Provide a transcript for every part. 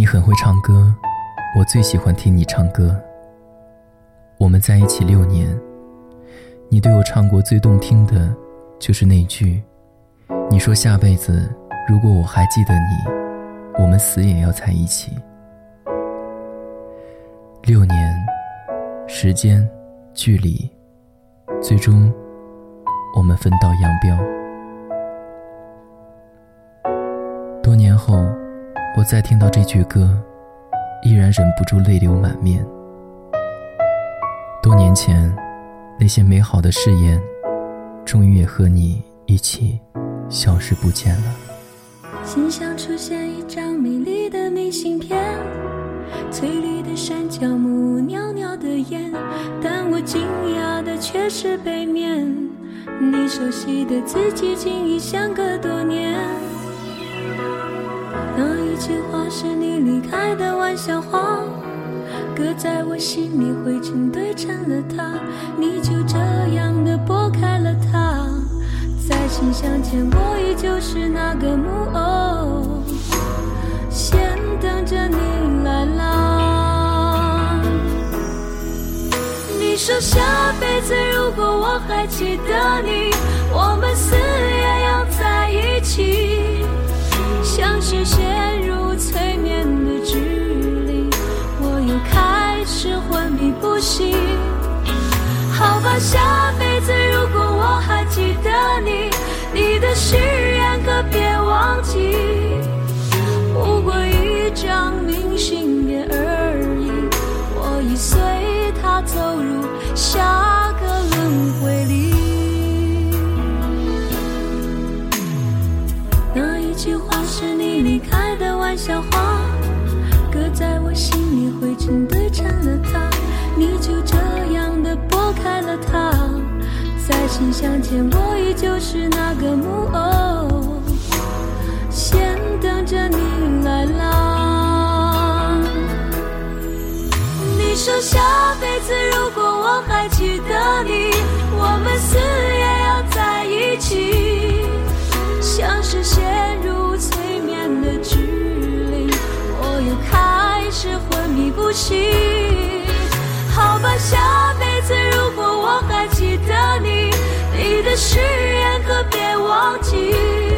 你很会唱歌，我最喜欢听你唱歌。我们在一起六年，你对我唱过最动听的，就是那句：“你说下辈子如果我还记得你，我们死也要在一起。”六年，时间，距离，最终，我们分道扬镳。我再听到这句歌，依然忍不住泪流满面。多年前，那些美好的誓言，终于也和你一起消失不见了。心上出现一张美丽的明信片，翠绿的山脚木，袅袅的烟，但我惊讶的却是背面，你熟悉的字迹，竟已相隔多年。那一句话是你离开的玩笑话，搁在我心里，灰尘堆成了塔，你就这样的拨开了它，在信箱前，我依旧是那个木偶，先等着你来啦。你说下辈子如果我还记得你，我们死你不行。好吧，下辈子如果我还记得你，你的誓言可别忘记。不过一张明信片而已，我已随它走入下个轮回里。那一句话是你离开的玩笑话，搁在我心里，灰尘堆成了塔，你就这样的拨开了它，在信箱前，我依旧是那个木偶，先等着你来啦。你说下辈子如果我还记得你，我们死也要在一起。像是陷入催眠的距离，我又开始昏迷不醒。誓言可别忘记。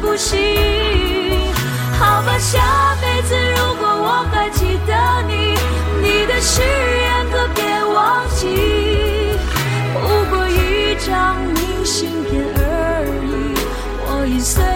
不行，好吧，下辈子如果我还记得你，你的誓言可别忘记，不过一张明信片而已，我已随。